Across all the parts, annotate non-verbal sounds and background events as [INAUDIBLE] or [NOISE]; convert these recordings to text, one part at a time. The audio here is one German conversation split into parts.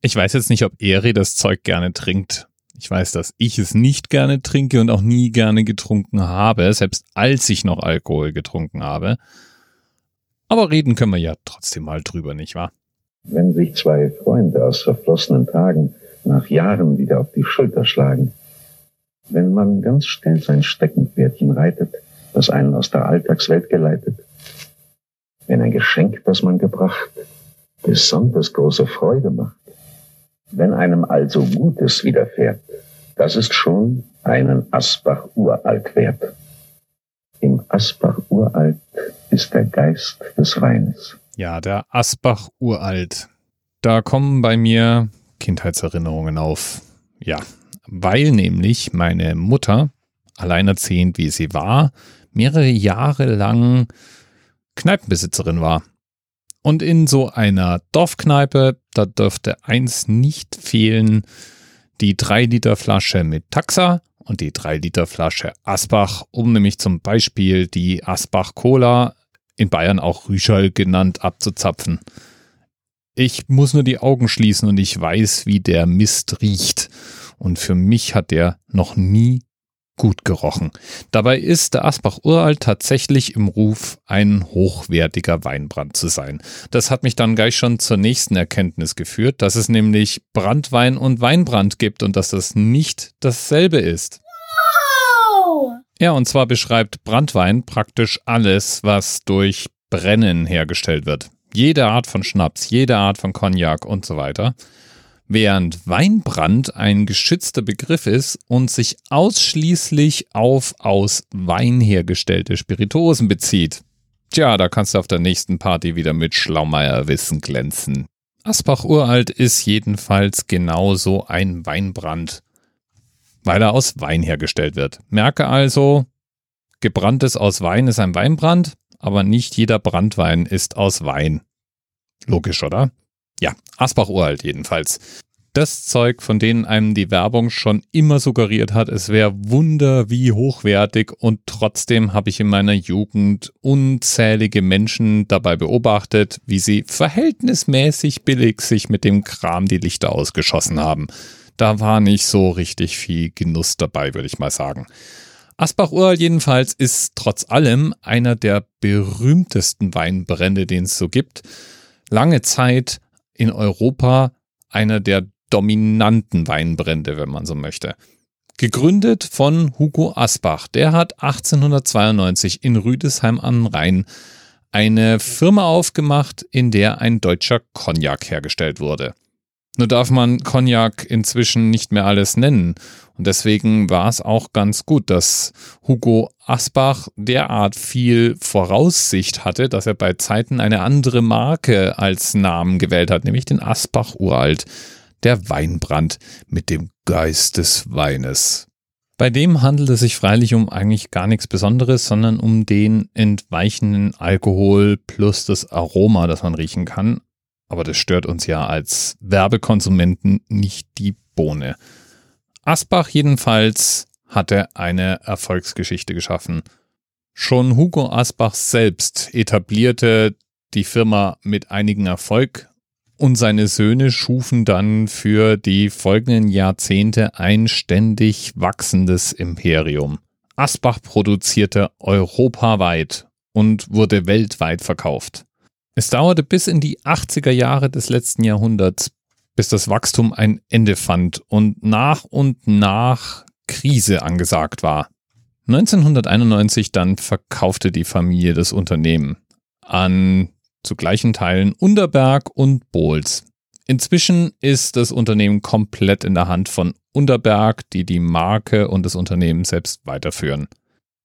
Ich weiß jetzt nicht, ob Eri das Zeug gerne trinkt. Ich weiß, dass ich es nicht gerne trinke und auch nie gerne getrunken habe, selbst als ich noch Alkohol getrunken habe. Aber reden können wir ja trotzdem mal drüber, nicht wahr? Wenn sich zwei Freunde aus verflossenen Tagen nach Jahren wieder auf die Schulter schlagen, wenn man ganz still sein Steckenpferdchen reitet, das einen aus der Alltagswelt geleitet, wenn ein Geschenk, das man gebracht, besonders große Freude macht, wenn einem also Gutes widerfährt, das ist schon einen Asbach uralt wert. Im Asbach uralt ist der Geist des Weines. Ja, der Asbach uralt. Da kommen bei mir Kindheitserinnerungen auf. Ja, weil nämlich meine Mutter, alleinerziehend wie sie war, mehrere Jahre lang Kneipenbesitzerin war. Und in so einer Dorfkneipe, da dürfte eins nicht fehlen, die 3-Liter-Flasche mit Taxa und die 3-Liter-Flasche Asbach, um nämlich zum Beispiel die Asbach Cola, in Bayern auch Rüschel genannt, abzuzapfen. Ich muss nur die Augen schließen und ich weiß, wie der Mist riecht. Und für mich hat der noch nie gut gerochen. Dabei ist der Asbach Uralt tatsächlich im Ruf, ein hochwertiger Weinbrand zu sein. Das hat mich dann gleich schon zur nächsten Erkenntnis geführt, dass es nämlich Brandwein und Weinbrand gibt und dass das nicht dasselbe ist. Wow! Ja, und zwar beschreibt Brandwein praktisch alles, was durch Brennen hergestellt wird. Jede Art von Schnaps, jede Art von Cognac und so weiter während Weinbrand ein geschützter Begriff ist und sich ausschließlich auf aus Wein hergestellte Spirituosen bezieht. Tja, da kannst du auf der nächsten Party wieder mit Schlaumeierwissen glänzen. Asbach Uralt ist jedenfalls genauso ein Weinbrand, weil er aus Wein hergestellt wird. Merke also, gebranntes aus Wein ist ein Weinbrand, aber nicht jeder Brandwein ist aus Wein. Logisch, oder? Ja, Asbach uralt jedenfalls. Das Zeug, von denen einem die Werbung schon immer suggeriert hat, es wäre wunder wie hochwertig und trotzdem habe ich in meiner Jugend unzählige Menschen dabei beobachtet, wie sie verhältnismäßig billig sich mit dem Kram die Lichter ausgeschossen haben. Da war nicht so richtig viel Genuss dabei, würde ich mal sagen. Asbach Uralt jedenfalls ist trotz allem einer der berühmtesten Weinbrände, den es so gibt. Lange Zeit in Europa einer der dominanten Weinbrände, wenn man so möchte. Gegründet von Hugo Asbach. Der hat 1892 in Rüdesheim am Rhein eine Firma aufgemacht, in der ein deutscher Cognac hergestellt wurde. Nur darf man Cognac inzwischen nicht mehr alles nennen. Und deswegen war es auch ganz gut, dass Hugo Asbach derart viel Voraussicht hatte, dass er bei Zeiten eine andere Marke als Namen gewählt hat, nämlich den Asbach Uralt, der Weinbrand mit dem Geist des Weines. Bei dem handelt es sich freilich um eigentlich gar nichts Besonderes, sondern um den entweichenden Alkohol plus das Aroma, das man riechen kann. Aber das stört uns ja als Werbekonsumenten nicht die Bohne. Asbach jedenfalls hatte eine Erfolgsgeschichte geschaffen. Schon Hugo Asbach selbst etablierte die Firma mit einigen Erfolg und seine Söhne schufen dann für die folgenden Jahrzehnte ein ständig wachsendes Imperium. Asbach produzierte europaweit und wurde weltweit verkauft. Es dauerte bis in die 80er Jahre des letzten Jahrhunderts, bis das Wachstum ein Ende fand und nach und nach Krise angesagt war. 1991 dann verkaufte die Familie das Unternehmen an zu gleichen Teilen Unterberg und Bohls. Inzwischen ist das Unternehmen komplett in der Hand von Unterberg, die die Marke und das Unternehmen selbst weiterführen.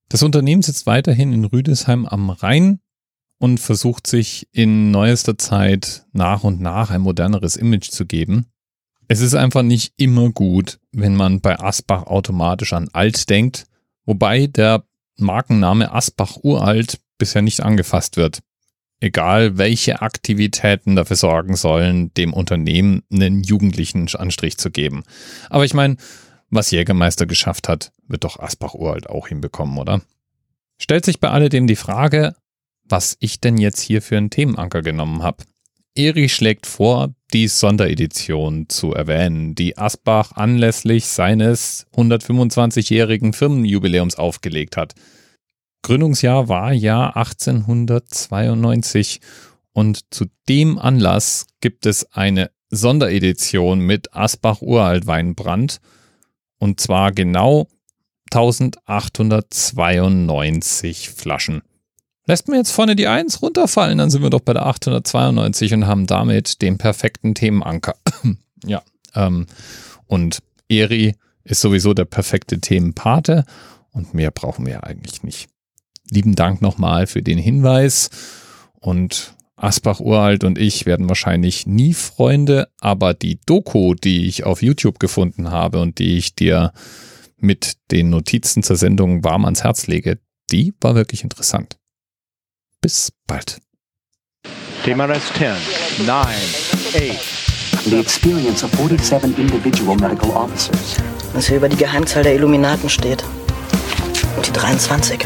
Das Unternehmen sitzt weiterhin in Rüdesheim am Rhein und versucht sich in neuester Zeit nach und nach ein moderneres Image zu geben. Es ist einfach nicht immer gut, wenn man bei Asbach automatisch an alt denkt, wobei der Markenname Asbach uralt bisher nicht angefasst wird. Egal welche Aktivitäten dafür sorgen sollen, dem Unternehmen einen jugendlichen Anstrich zu geben. Aber ich meine, was Jägermeister geschafft hat, wird doch Asbach uralt auch hinbekommen, oder? Stellt sich bei alledem die Frage, was ich denn jetzt hier für einen Themenanker genommen habe. Eri schlägt vor, die Sonderedition zu erwähnen, die Asbach anlässlich seines 125-jährigen Firmenjubiläums aufgelegt hat. Gründungsjahr war Jahr 1892 und zu dem Anlass gibt es eine Sonderedition mit Asbach Uraltweinbrand und zwar genau 1892 Flaschen. Lässt mir jetzt vorne die 1 runterfallen, dann sind wir doch bei der 892 und haben damit den perfekten Themenanker. [CLEARS THROAT] ja, ähm, und Eri ist sowieso der perfekte Themenpate und mehr brauchen wir eigentlich nicht. Lieben Dank nochmal für den Hinweis und Asbach Uralt und ich werden wahrscheinlich nie Freunde, aber die Doku, die ich auf YouTube gefunden habe und die ich dir mit den Notizen zur Sendung warm ans Herz lege, die war wirklich interessant. Bis bald. TMRS 10, 9, 8. The experience of 47 individual medical officers. Was hier über die Geheimzahl der Illuminaten steht. Und die 23.